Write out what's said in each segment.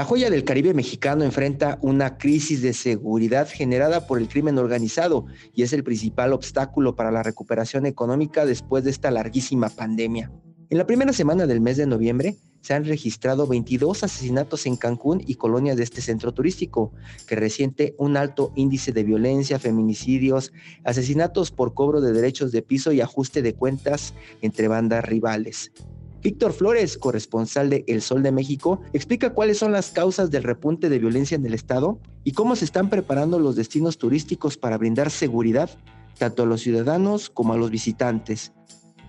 La joya del Caribe mexicano enfrenta una crisis de seguridad generada por el crimen organizado y es el principal obstáculo para la recuperación económica después de esta larguísima pandemia. En la primera semana del mes de noviembre se han registrado 22 asesinatos en Cancún y colonias de este centro turístico, que resiente un alto índice de violencia, feminicidios, asesinatos por cobro de derechos de piso y ajuste de cuentas entre bandas rivales. Víctor Flores, corresponsal de El Sol de México, explica cuáles son las causas del repunte de violencia en el estado y cómo se están preparando los destinos turísticos para brindar seguridad tanto a los ciudadanos como a los visitantes.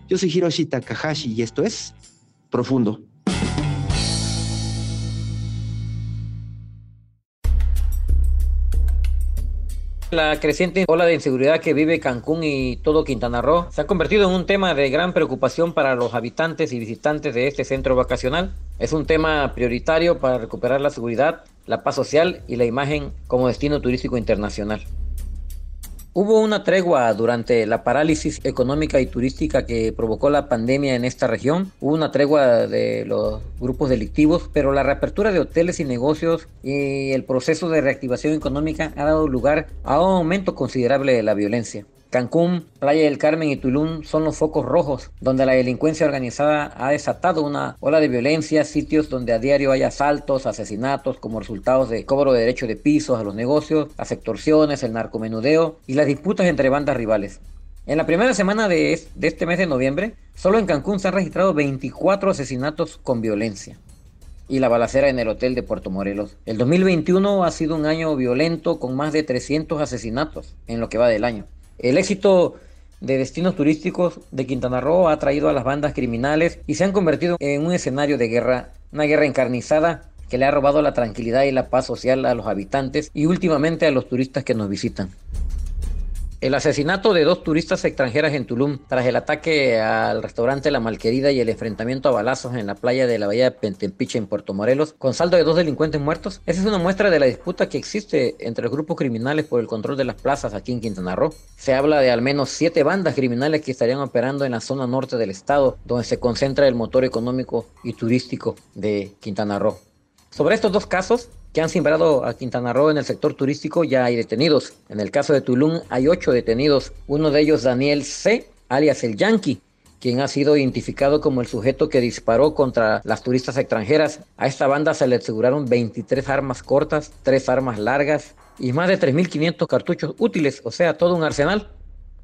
Yo soy Hiroshi Takahashi y esto es Profundo. La creciente ola de inseguridad que vive Cancún y todo Quintana Roo se ha convertido en un tema de gran preocupación para los habitantes y visitantes de este centro vacacional. Es un tema prioritario para recuperar la seguridad, la paz social y la imagen como destino turístico internacional. Hubo una tregua durante la parálisis económica y turística que provocó la pandemia en esta región. Hubo una tregua de los grupos delictivos, pero la reapertura de hoteles y negocios y el proceso de reactivación económica ha dado lugar a un aumento considerable de la violencia. Cancún, Playa del Carmen y Tulum son los focos rojos donde la delincuencia organizada ha desatado una ola de violencia, sitios donde a diario hay asaltos, asesinatos como resultados de cobro de derecho de pisos a los negocios, las extorsiones, el narcomenudeo y las disputas entre bandas rivales. En la primera semana de, este mes de noviembre, solo en Cancún se han registrado 24 asesinatos con violencia y la balacera en el hotel de Puerto Morelos. El 2021 ha sido un año violento con más de 300 asesinatos en lo que va del año. El éxito de destinos turísticos de Quintana Roo ha traído a las bandas criminales y se han convertido en un escenario de guerra, una guerra encarnizada que le ha robado la tranquilidad y la paz social a los habitantes y últimamente a los turistas que nos visitan. El asesinato de dos turistas extranjeras en Tulum tras el ataque al restaurante La Malquerida y el enfrentamiento a balazos en la playa de la bahía de Pentempiche en Puerto Morelos, con saldo de dos delincuentes muertos, esa es una muestra de la disputa que existe entre los grupos criminales por el control de las plazas aquí en Quintana Roo. Se habla de al menos siete bandas criminales que estarían operando en la zona norte del estado, donde se concentra el motor económico y turístico de Quintana Roo. Sobre estos dos casos, que han sembrado a Quintana Roo en el sector turístico ya hay detenidos. En el caso de Tulum hay ocho detenidos, uno de ellos Daniel C., alias el Yankee, quien ha sido identificado como el sujeto que disparó contra las turistas extranjeras. A esta banda se le aseguraron 23 armas cortas, 3 armas largas y más de 3.500 cartuchos útiles, o sea, todo un arsenal.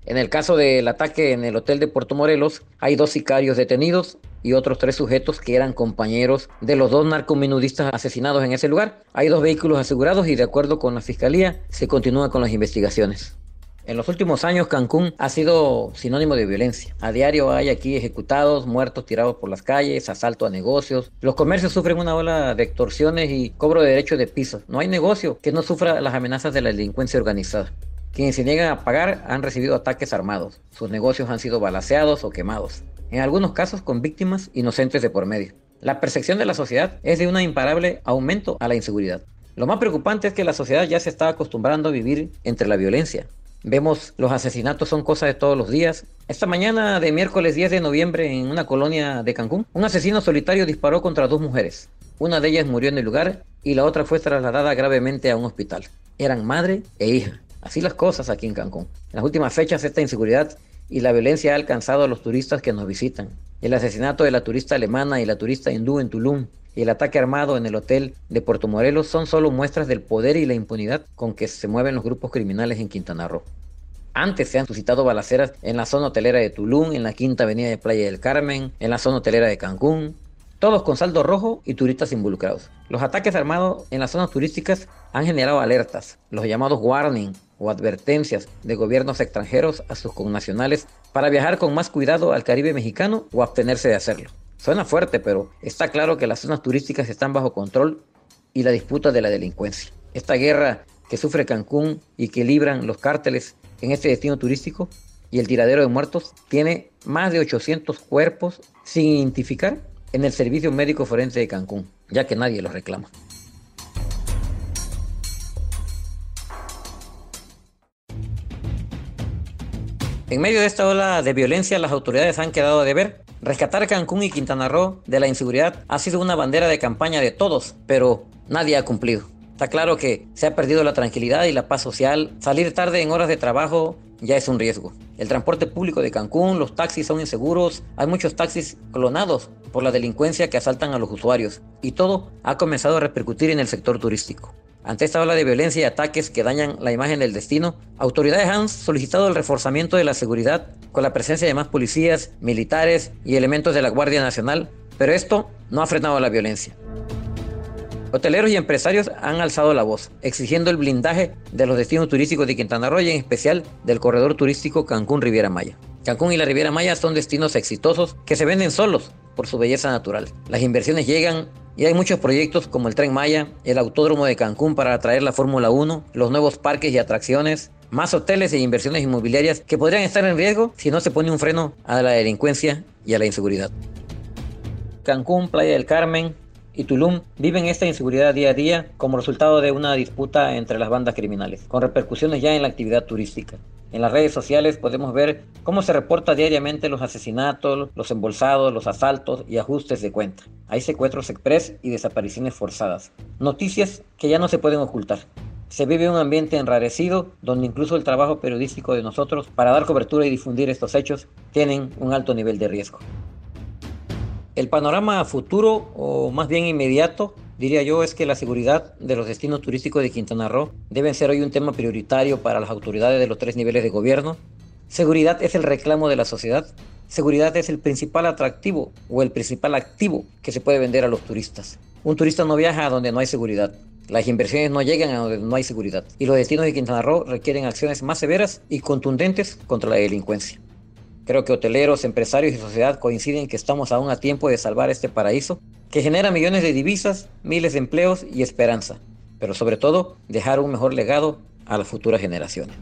En el caso del ataque en el hotel de Puerto Morelos, hay dos sicarios detenidos y otros tres sujetos que eran compañeros de los dos narcomenudistas asesinados en ese lugar. Hay dos vehículos asegurados y de acuerdo con la fiscalía se continúa con las investigaciones. En los últimos años Cancún ha sido sinónimo de violencia. A diario hay aquí ejecutados, muertos tirados por las calles, asalto a negocios. Los comercios sufren una ola de extorsiones y cobro de derechos de piso. No hay negocio que no sufra las amenazas de la delincuencia organizada. Quienes se niegan a pagar han recibido ataques armados. Sus negocios han sido balaceados o quemados. En algunos casos con víctimas inocentes de por medio. La percepción de la sociedad es de un imparable aumento a la inseguridad. Lo más preocupante es que la sociedad ya se está acostumbrando a vivir entre la violencia. Vemos los asesinatos son cosas de todos los días. Esta mañana de miércoles 10 de noviembre en una colonia de Cancún, un asesino solitario disparó contra dos mujeres. Una de ellas murió en el lugar y la otra fue trasladada gravemente a un hospital. Eran madre e hija. Así las cosas aquí en Cancún. En las últimas fechas esta inseguridad y la violencia ha alcanzado a los turistas que nos visitan. El asesinato de la turista alemana y la turista hindú en Tulum y el ataque armado en el hotel de Puerto Morelos son solo muestras del poder y la impunidad con que se mueven los grupos criminales en Quintana Roo. Antes se han suscitado balaceras en la zona hotelera de Tulum, en la quinta avenida de Playa del Carmen, en la zona hotelera de Cancún. Todos con saldo rojo y turistas involucrados. Los ataques armados en las zonas turísticas han generado alertas, los llamados warning o advertencias de gobiernos extranjeros a sus connacionales para viajar con más cuidado al Caribe mexicano o abstenerse de hacerlo. Suena fuerte, pero está claro que las zonas turísticas están bajo control y la disputa de la delincuencia. Esta guerra que sufre Cancún y que libran los cárteles en este destino turístico y el tiradero de muertos tiene más de 800 cuerpos sin identificar en el Servicio Médico Forense de Cancún, ya que nadie los reclama. En medio de esta ola de violencia, las autoridades han quedado de ver. Rescatar Cancún y Quintana Roo de la inseguridad ha sido una bandera de campaña de todos, pero nadie ha cumplido. Está claro que se ha perdido la tranquilidad y la paz social. Salir tarde en horas de trabajo ya es un riesgo. El transporte público de Cancún, los taxis son inseguros, hay muchos taxis clonados por la delincuencia que asaltan a los usuarios y todo ha comenzado a repercutir en el sector turístico. Ante esta ola de violencia y ataques que dañan la imagen del destino, autoridades han solicitado el reforzamiento de la seguridad con la presencia de más policías, militares y elementos de la Guardia Nacional, pero esto no ha frenado la violencia. Hoteleros y empresarios han alzado la voz, exigiendo el blindaje de los destinos turísticos de Quintana Roo y en especial del corredor turístico Cancún-Riviera Maya. Cancún y la Riviera Maya son destinos exitosos que se venden solos por su belleza natural. Las inversiones llegan y hay muchos proyectos como el Tren Maya, el Autódromo de Cancún para atraer la Fórmula 1, los nuevos parques y atracciones, más hoteles e inversiones inmobiliarias que podrían estar en riesgo si no se pone un freno a la delincuencia y a la inseguridad. Cancún, Playa del Carmen y Tulum viven esta inseguridad día a día como resultado de una disputa entre las bandas criminales, con repercusiones ya en la actividad turística. En las redes sociales podemos ver cómo se reporta diariamente los asesinatos, los embolsados, los asaltos y ajustes de cuenta. Hay secuestros express y desapariciones forzadas. Noticias que ya no se pueden ocultar. Se vive un ambiente enrarecido donde incluso el trabajo periodístico de nosotros para dar cobertura y difundir estos hechos tienen un alto nivel de riesgo. El panorama futuro, o más bien inmediato, diría yo, es que la seguridad de los destinos turísticos de Quintana Roo deben ser hoy un tema prioritario para las autoridades de los tres niveles de gobierno. Seguridad es el reclamo de la sociedad. Seguridad es el principal atractivo o el principal activo que se puede vender a los turistas. Un turista no viaja a donde no hay seguridad. Las inversiones no llegan a donde no hay seguridad. Y los destinos de Quintana Roo requieren acciones más severas y contundentes contra la delincuencia. Creo que hoteleros, empresarios y sociedad coinciden que estamos aún a tiempo de salvar este paraíso que genera millones de divisas, miles de empleos y esperanza, pero sobre todo dejar un mejor legado a las futuras generaciones.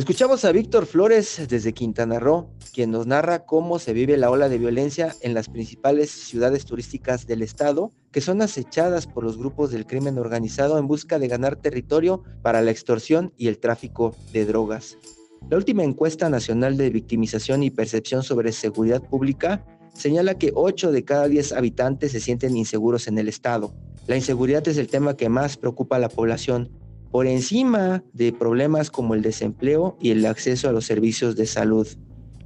Escuchamos a Víctor Flores desde Quintana Roo, quien nos narra cómo se vive la ola de violencia en las principales ciudades turísticas del estado, que son acechadas por los grupos del crimen organizado en busca de ganar territorio para la extorsión y el tráfico de drogas. La última encuesta nacional de victimización y percepción sobre seguridad pública señala que 8 de cada 10 habitantes se sienten inseguros en el estado. La inseguridad es el tema que más preocupa a la población, por encima de problemas como el desempleo y el acceso a los servicios de salud.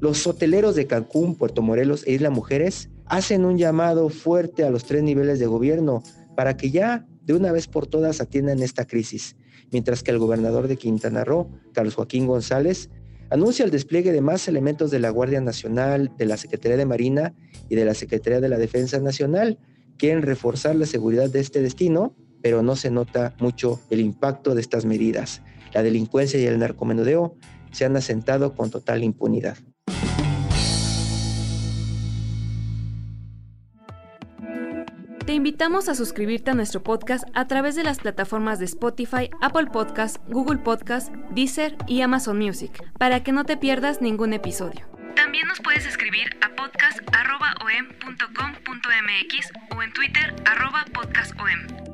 Los hoteleros de Cancún, Puerto Morelos e Isla Mujeres hacen un llamado fuerte a los tres niveles de gobierno para que ya de una vez por todas atiendan esta crisis, mientras que el gobernador de Quintana Roo, Carlos Joaquín González, anuncia el despliegue de más elementos de la Guardia Nacional, de la Secretaría de Marina y de la Secretaría de la Defensa Nacional. Quieren reforzar la seguridad de este destino pero no se nota mucho el impacto de estas medidas. La delincuencia y el narcomenudeo se han asentado con total impunidad. Te invitamos a suscribirte a nuestro podcast a través de las plataformas de Spotify, Apple Podcast, Google Podcast, Deezer y Amazon Music, para que no te pierdas ningún episodio. También nos puedes escribir a podcast.om.com.mx o en Twitter podcastom.